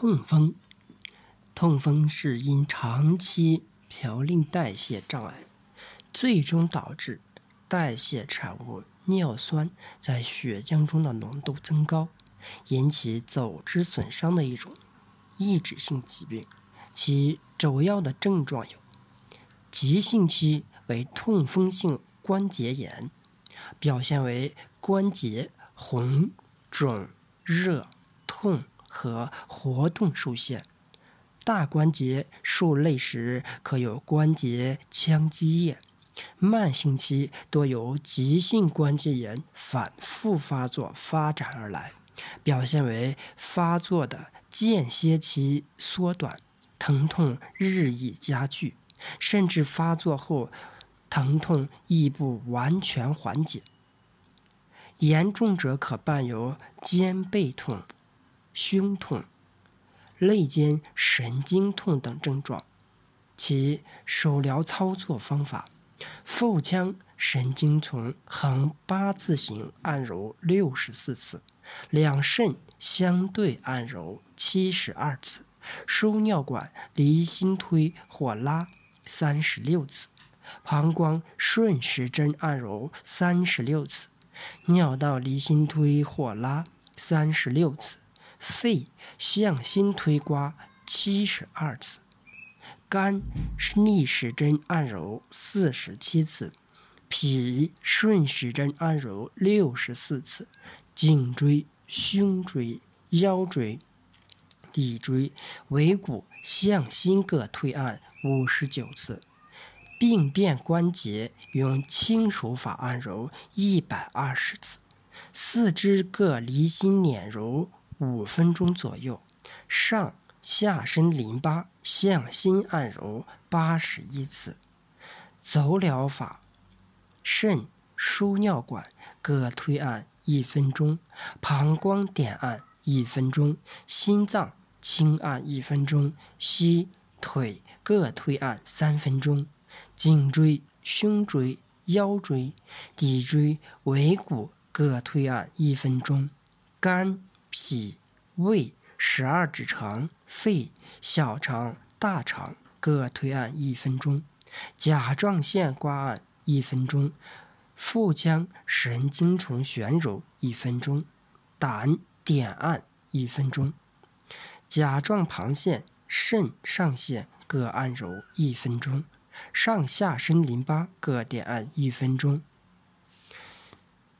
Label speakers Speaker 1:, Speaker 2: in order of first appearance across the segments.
Speaker 1: 痛风，痛风是因长期嘌呤代谢障碍，最终导致代谢产物尿酸在血浆中的浓度增高，引起走脂损伤的一种抑制性疾病。其主要的症状有：急性期为痛风性关节炎，表现为关节红、肿、热、痛。和活动受限，大关节受累时可有关节腔积液，慢性期多由急性关节炎反复发作发展而来，表现为发作的间歇期缩短，疼痛日益加剧，甚至发作后疼痛亦不完全缓解，严重者可伴有肩背痛。胸痛、肋间神经痛等症状，其手疗操作方法：腹腔神经丛横八字形按揉六十四次，两肾相对按揉七十二次，输尿管离心推或拉三十六次，膀胱顺时针按揉三十六次，尿道离心推或拉三十六次。肺向心推刮七十二次，肝逆时针按揉四十七次，脾顺时针按揉六十四次，颈椎、胸椎、腰椎、骶椎、尾骨向心各推按五十九次，病变关节用轻手法按揉一百二十次，四肢各离心捻揉。五分钟左右，上下身淋巴向心按揉八十一次。走疗法：肾输尿管各推按一分钟，膀胱点按一分钟，心脏轻按一分钟，膝腿各推按三分钟，颈椎、胸椎、腰椎、骶椎、尾骨各推按一分钟，肝。脾、胃、十二指肠、肺、小肠、大肠各推按一分钟，甲状腺刮按一分钟，腹腔神经丛旋揉一分钟，胆点按一分钟，甲状旁腺、肾上腺各按揉一分钟，上下身淋巴各点按一分钟。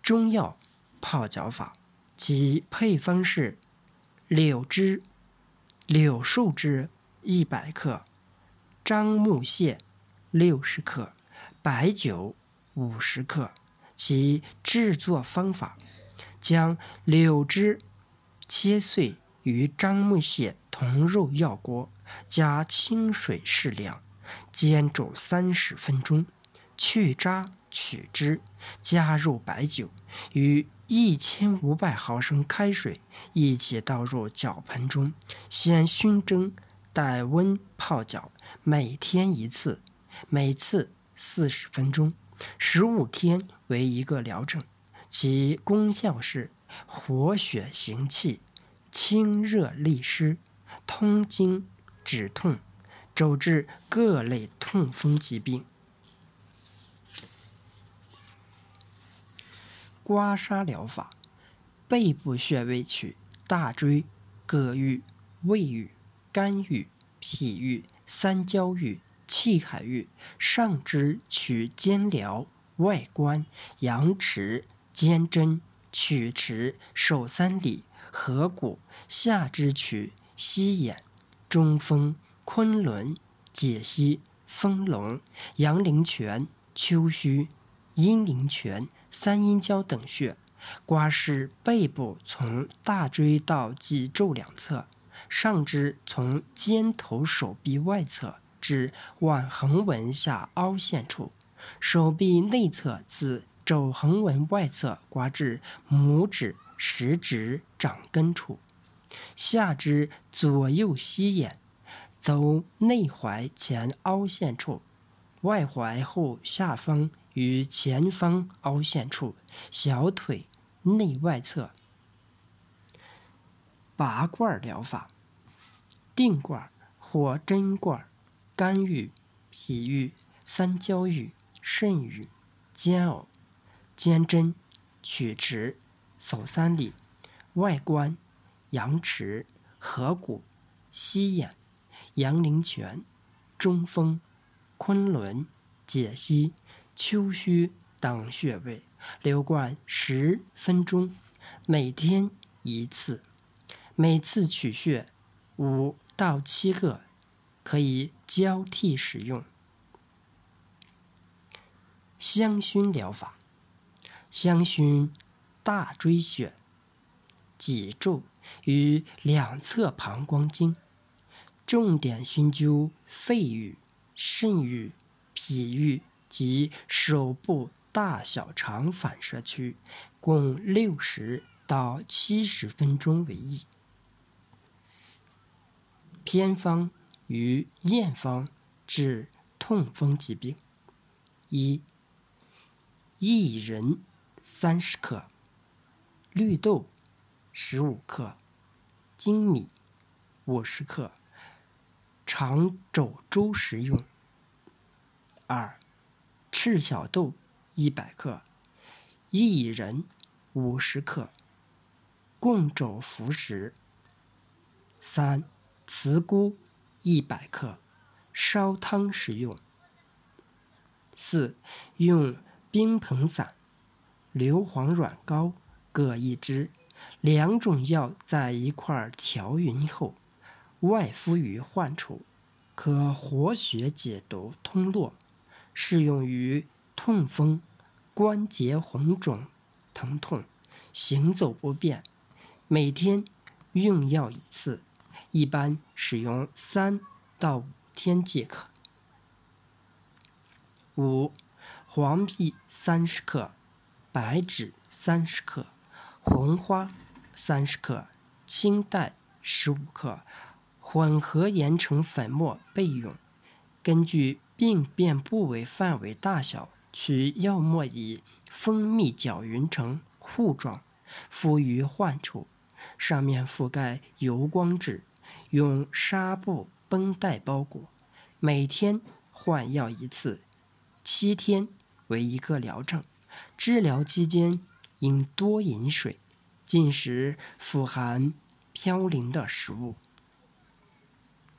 Speaker 1: 中药泡脚法。其配方是：柳枝、柳树枝一百克，樟木屑六十克，白酒五十克。其制作方法：将柳枝切碎，与樟木屑同入药锅，加清水适量，煎煮三十分钟，去渣取汁，加入白酒与。一千五百毫升开水一起倒入脚盆中，先熏蒸，待温泡脚。每天一次，每次四十分钟，十五天为一个疗程。其功效是活血行气、清热利湿、通经止痛，主治各类痛风疾病。刮痧疗法，背部穴位取大椎、膈俞、胃俞、肝俞、脾俞、三焦俞、气海俞；上肢取肩髎、外关、阳池、肩贞、曲池、手三里、合谷；下肢取膝眼、中风、昆仑、解析、丰隆、阳陵泉、丘墟、阴陵泉。三阴交等穴，刮拭背部从大椎到脊柱两侧，上肢从肩头手臂外侧至腕横纹下凹陷处，手臂内侧自肘横纹外侧刮至拇指、食指、掌根处，下肢左右膝眼，走内踝前凹陷处，外踝后下方。与前方凹陷处，小腿内外侧拔罐疗法。定罐或针罐，肝郁、脾郁、三焦郁、肾郁、煎熬、煎针、曲池、手三里、外关、阳池、合谷、膝眼、阳陵泉、中风、昆仑、解析、丘虚等穴位，留贯十分钟，每天一次，每次取穴五到七个，可以交替使用。香薰疗法，香薰大椎穴、脊柱与两侧膀胱经，重点熏灸肺俞、肾郁、脾郁及手部大小肠反射区，共六十到七十分钟为宜。偏方与验方治痛风疾病：一、薏仁三十克，绿豆十五克，粳米五十克，常肘粥食用。二、赤小豆一百克，薏仁五十克，共肘服食。三、茨菇一百克，烧汤食用。四、用。冰硼散、硫磺软膏各一支，两种药在一块调匀后，外敷于患处，可活血解毒、通络，适用于痛风、关节红肿、疼痛、行走不便。每天用药一次，一般使用三到五天即可。五。黄皮三十克，白芷三十克，红花三十克，青黛十五克，混合研成粉末备用。根据病变部位范围大小，取药末以蜂蜜搅匀成糊状，敷于患处，上面覆盖油光纸，用纱布绷带包裹。每天换药一次，七天。为一个疗程，治疗期间应多饮水，进食富含嘌呤的食物。